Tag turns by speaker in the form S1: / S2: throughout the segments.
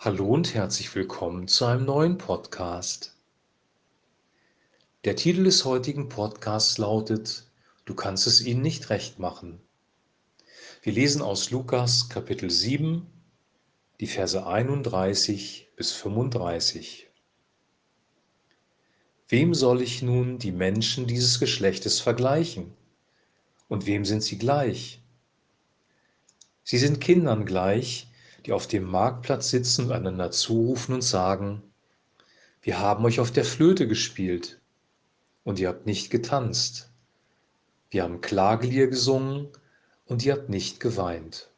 S1: Hallo und herzlich willkommen zu einem neuen Podcast. Der Titel des heutigen Podcasts lautet Du kannst es ihnen nicht recht machen. Wir lesen aus Lukas Kapitel 7, die Verse 31 bis 35. Wem soll ich nun die Menschen dieses Geschlechtes vergleichen? Und wem sind sie gleich? Sie sind Kindern gleich, die auf dem Marktplatz sitzen und einander zurufen und sagen, wir haben euch auf der Flöte gespielt und ihr habt nicht getanzt. Wir haben Klagelier gesungen und ihr habt nicht geweint.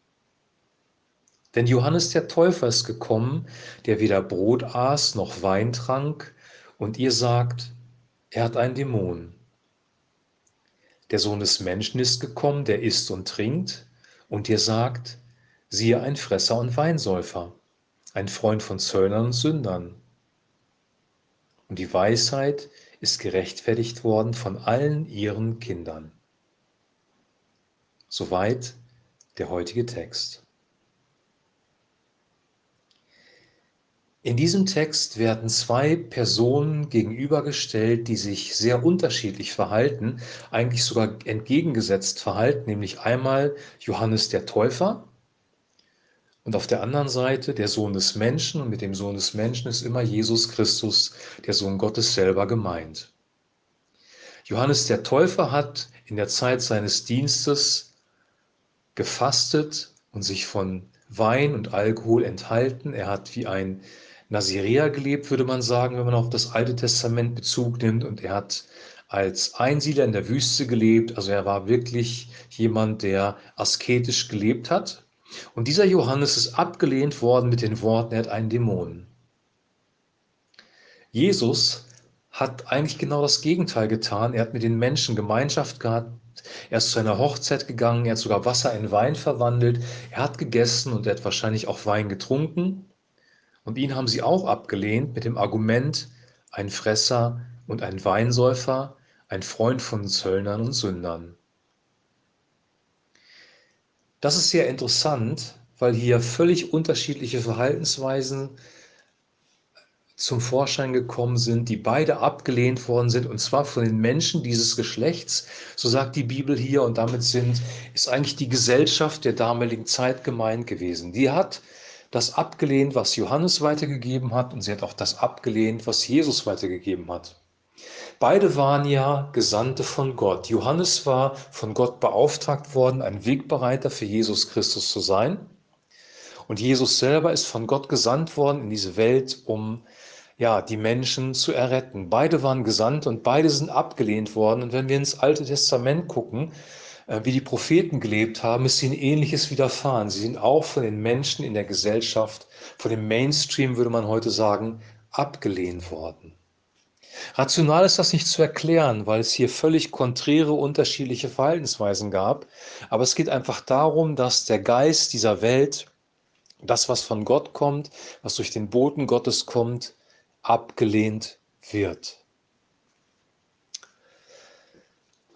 S1: Denn Johannes der Täufer ist gekommen, der weder Brot aß noch Wein trank, und ihr sagt, er hat einen Dämon. Der Sohn des Menschen ist gekommen, der isst und trinkt, und ihr sagt, siehe ein Fresser und Weinsäufer, ein Freund von Zöllnern und Sündern. Und die Weisheit ist gerechtfertigt worden von allen ihren Kindern. Soweit der heutige Text. In diesem Text werden zwei Personen gegenübergestellt, die sich sehr unterschiedlich verhalten, eigentlich sogar entgegengesetzt verhalten, nämlich einmal Johannes der Täufer und auf der anderen Seite der Sohn des Menschen und mit dem Sohn des Menschen ist immer Jesus Christus, der Sohn Gottes selber gemeint. Johannes der Täufer hat in der Zeit seines Dienstes gefastet und sich von Wein und Alkohol enthalten. Er hat wie ein Nazireer gelebt, würde man sagen, wenn man auf das Alte Testament Bezug nimmt. Und er hat als Einsiedler in der Wüste gelebt. Also er war wirklich jemand, der asketisch gelebt hat. Und dieser Johannes ist abgelehnt worden mit den Worten, er hat einen Dämon. Jesus hat eigentlich genau das Gegenteil getan. Er hat mit den Menschen Gemeinschaft gehabt. Er ist zu einer Hochzeit gegangen. Er hat sogar Wasser in Wein verwandelt. Er hat gegessen und er hat wahrscheinlich auch Wein getrunken. Und ihn haben sie auch abgelehnt mit dem Argument, ein Fresser und ein Weinsäufer, ein Freund von Zöllnern und Sündern. Das ist sehr interessant, weil hier völlig unterschiedliche Verhaltensweisen zum Vorschein gekommen sind, die beide abgelehnt worden sind, und zwar von den Menschen dieses Geschlechts, so sagt die Bibel hier, und damit sind, ist eigentlich die Gesellschaft der damaligen Zeit gemeint gewesen. Die hat das abgelehnt, was Johannes weitergegeben hat, und sie hat auch das abgelehnt, was Jesus weitergegeben hat. Beide waren ja Gesandte von Gott. Johannes war von Gott beauftragt worden, ein Wegbereiter für Jesus Christus zu sein. Und Jesus selber ist von Gott gesandt worden in diese Welt, um ja, die Menschen zu erretten. Beide waren gesandt und beide sind abgelehnt worden. Und wenn wir ins Alte Testament gucken, äh, wie die Propheten gelebt haben, ist ihnen ähnliches widerfahren. Sie sind auch von den Menschen in der Gesellschaft, von dem Mainstream würde man heute sagen, abgelehnt worden. Rational ist das nicht zu erklären, weil es hier völlig konträre, unterschiedliche Verhaltensweisen gab. Aber es geht einfach darum, dass der Geist dieser Welt, das, was von Gott kommt, was durch den Boten Gottes kommt, abgelehnt wird.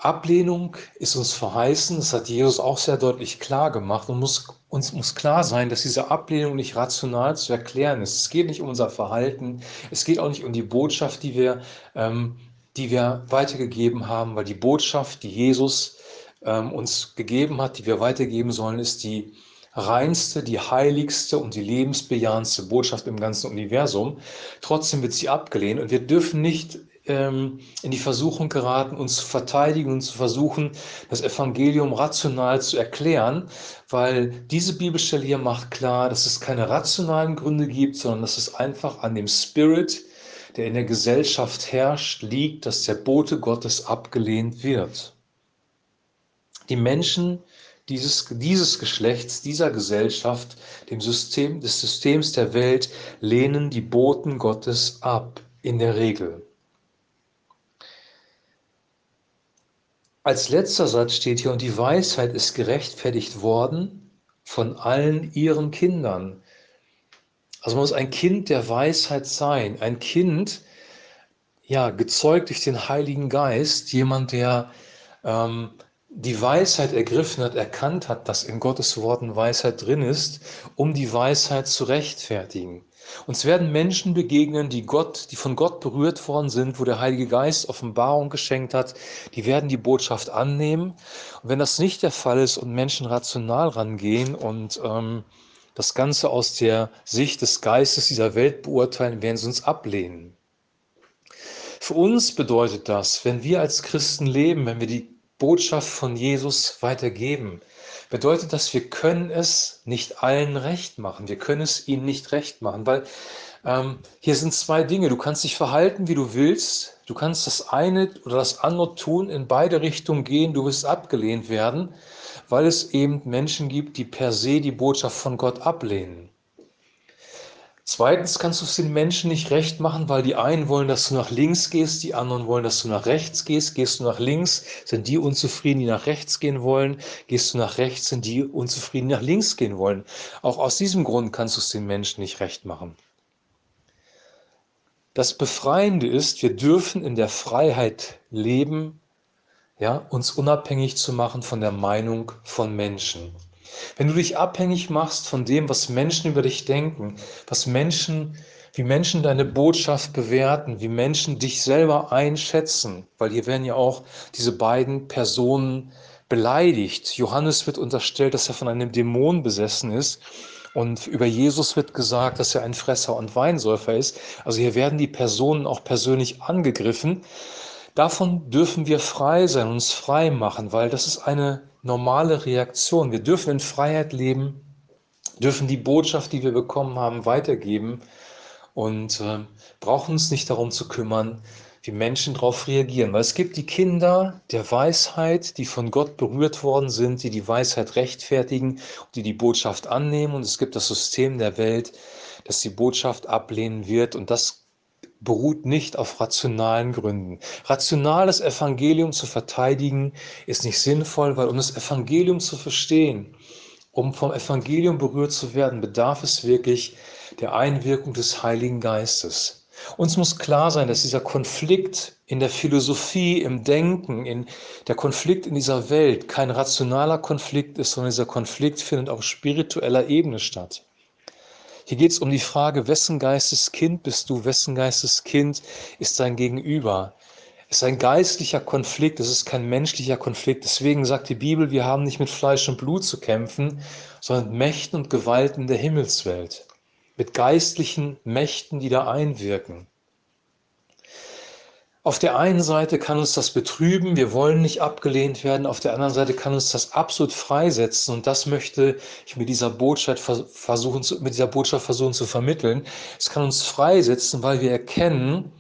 S1: Ablehnung ist uns verheißen, das hat Jesus auch sehr deutlich klar gemacht und muss, uns muss klar sein, dass diese Ablehnung nicht rational zu erklären ist. Es geht nicht um unser Verhalten, es geht auch nicht um die Botschaft, die wir, ähm, die wir weitergegeben haben, weil die Botschaft, die Jesus ähm, uns gegeben hat, die wir weitergeben sollen, ist die reinste, die heiligste und die lebensbejahendste Botschaft im ganzen Universum. Trotzdem wird sie abgelehnt und wir dürfen nicht ähm, in die Versuchung geraten, uns zu verteidigen und zu versuchen, das Evangelium rational zu erklären, weil diese Bibelstelle hier macht klar, dass es keine rationalen Gründe gibt, sondern dass es einfach an dem Spirit, der in der Gesellschaft herrscht, liegt, dass der Bote Gottes abgelehnt wird. Die Menschen dieses, dieses Geschlechts, dieser Gesellschaft, dem System, des Systems der Welt, lehnen die Boten Gottes ab, in der Regel. Als letzter Satz steht hier, und die Weisheit ist gerechtfertigt worden von allen ihren Kindern. Also man muss ein Kind der Weisheit sein, ein Kind, ja, gezeugt durch den Heiligen Geist, jemand, der ähm, die Weisheit ergriffen hat, erkannt hat, dass in Gottes Worten Weisheit drin ist, um die Weisheit zu rechtfertigen. Uns werden Menschen begegnen, die Gott, die von Gott berührt worden sind, wo der Heilige Geist Offenbarung geschenkt hat, die werden die Botschaft annehmen. Und wenn das nicht der Fall ist und Menschen rational rangehen und ähm, das Ganze aus der Sicht des Geistes dieser Welt beurteilen, werden sie uns ablehnen. Für uns bedeutet das, wenn wir als Christen leben, wenn wir die Botschaft von Jesus weitergeben, bedeutet das, wir können es nicht allen recht machen. Wir können es ihnen nicht recht machen, weil ähm, hier sind zwei Dinge. Du kannst dich verhalten, wie du willst. Du kannst das eine oder das andere tun, in beide Richtungen gehen. Du wirst abgelehnt werden, weil es eben Menschen gibt, die per se die Botschaft von Gott ablehnen. Zweitens kannst du es den Menschen nicht recht machen, weil die einen wollen, dass du nach links gehst, die anderen wollen, dass du nach rechts gehst. Gehst du nach links, sind die unzufrieden, die nach rechts gehen wollen. Gehst du nach rechts, sind die unzufrieden, die nach links gehen wollen. Auch aus diesem Grund kannst du es den Menschen nicht recht machen. Das Befreiende ist, wir dürfen in der Freiheit leben, ja, uns unabhängig zu machen von der Meinung von Menschen. Wenn du dich abhängig machst von dem, was Menschen über dich denken, was Menschen, wie Menschen deine Botschaft bewerten, wie Menschen dich selber einschätzen, weil hier werden ja auch diese beiden Personen beleidigt. Johannes wird unterstellt, dass er von einem Dämon besessen ist. Und über Jesus wird gesagt, dass er ein Fresser und Weinsäufer ist. Also hier werden die Personen auch persönlich angegriffen. Davon dürfen wir frei sein, uns frei machen, weil das ist eine normale Reaktion. Wir dürfen in Freiheit leben, dürfen die Botschaft, die wir bekommen haben, weitergeben und äh, brauchen uns nicht darum zu kümmern, wie Menschen darauf reagieren. Weil es gibt die Kinder der Weisheit, die von Gott berührt worden sind, die die Weisheit rechtfertigen, die die Botschaft annehmen. Und es gibt das System der Welt, das die Botschaft ablehnen wird. Und das beruht nicht auf rationalen Gründen. Rationales Evangelium zu verteidigen ist nicht sinnvoll, weil um das Evangelium zu verstehen, um vom Evangelium berührt zu werden, bedarf es wirklich der Einwirkung des Heiligen Geistes. Uns muss klar sein, dass dieser Konflikt in der Philosophie, im Denken, in der Konflikt in dieser Welt kein rationaler Konflikt ist, sondern dieser Konflikt findet auf spiritueller Ebene statt. Hier geht es um die Frage, wessen Geistes Kind bist du, wessen Geistes Kind ist dein Gegenüber. Es ist ein geistlicher Konflikt, es ist kein menschlicher Konflikt. Deswegen sagt die Bibel, wir haben nicht mit Fleisch und Blut zu kämpfen, sondern mit Mächten und Gewalten der Himmelswelt. Mit geistlichen Mächten, die da einwirken. Auf der einen Seite kann uns das betrüben, wir wollen nicht abgelehnt werden, auf der anderen Seite kann uns das absolut freisetzen und das möchte ich mit dieser Botschaft versuchen, mit dieser Botschaft versuchen zu vermitteln. Es kann uns freisetzen, weil wir erkennen,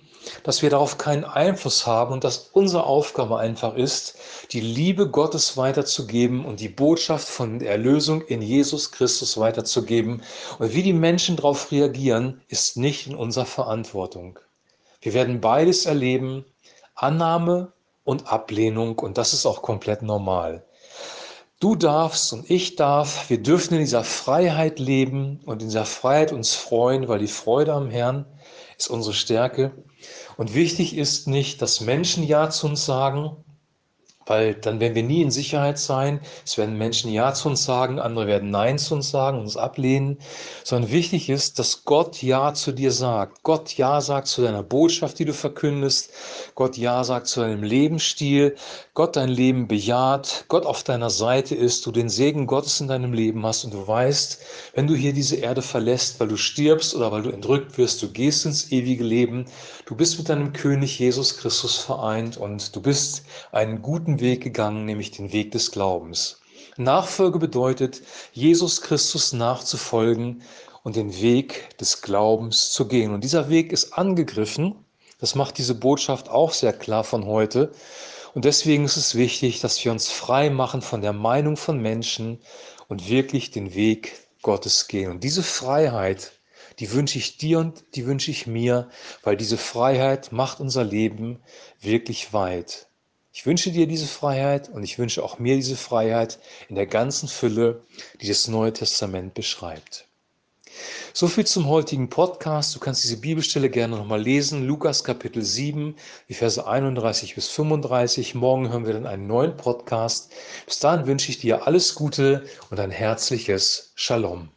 S1: dass wir darauf keinen Einfluss haben und dass unsere Aufgabe einfach ist, die Liebe Gottes weiterzugeben und die Botschaft von der Erlösung in Jesus Christus weiterzugeben. Und wie die Menschen darauf reagieren, ist nicht in unserer Verantwortung. Wir werden beides erleben, Annahme und Ablehnung und das ist auch komplett normal. Du darfst und ich darf, wir dürfen in dieser Freiheit leben und in dieser Freiheit uns freuen, weil die Freude am Herrn ist unsere Stärke. Und wichtig ist nicht, dass Menschen Ja zu uns sagen, weil dann werden wir nie in Sicherheit sein. Es werden Menschen Ja zu uns sagen, andere werden Nein zu uns sagen, uns ablehnen. Sondern wichtig ist, dass Gott Ja zu dir sagt. Gott Ja sagt zu deiner Botschaft, die du verkündest. Gott Ja sagt zu deinem Lebensstil. Gott dein Leben bejaht. Gott auf deiner Seite ist. Du den Segen Gottes in deinem Leben hast. Und du weißt, wenn du hier diese Erde verlässt, weil du stirbst oder weil du entrückt wirst, du gehst ins ewige Leben. Du bist mit deinem König Jesus Christus vereint und du bist einen guten guten Weg gegangen, nämlich den Weg des Glaubens. Nachfolge bedeutet, Jesus Christus nachzufolgen und den Weg des Glaubens zu gehen. Und dieser Weg ist angegriffen. Das macht diese Botschaft auch sehr klar von heute. Und deswegen ist es wichtig, dass wir uns frei machen von der Meinung von Menschen und wirklich den Weg Gottes gehen. Und diese Freiheit, die wünsche ich dir und die wünsche ich mir, weil diese Freiheit macht unser Leben wirklich weit. Ich wünsche dir diese Freiheit und ich wünsche auch mir diese Freiheit in der ganzen Fülle, die das Neue Testament beschreibt. So viel zum heutigen Podcast. Du kannst diese Bibelstelle gerne nochmal lesen. Lukas Kapitel 7, die Verse 31 bis 35. Morgen hören wir dann einen neuen Podcast. Bis dahin wünsche ich dir alles Gute und ein herzliches Shalom.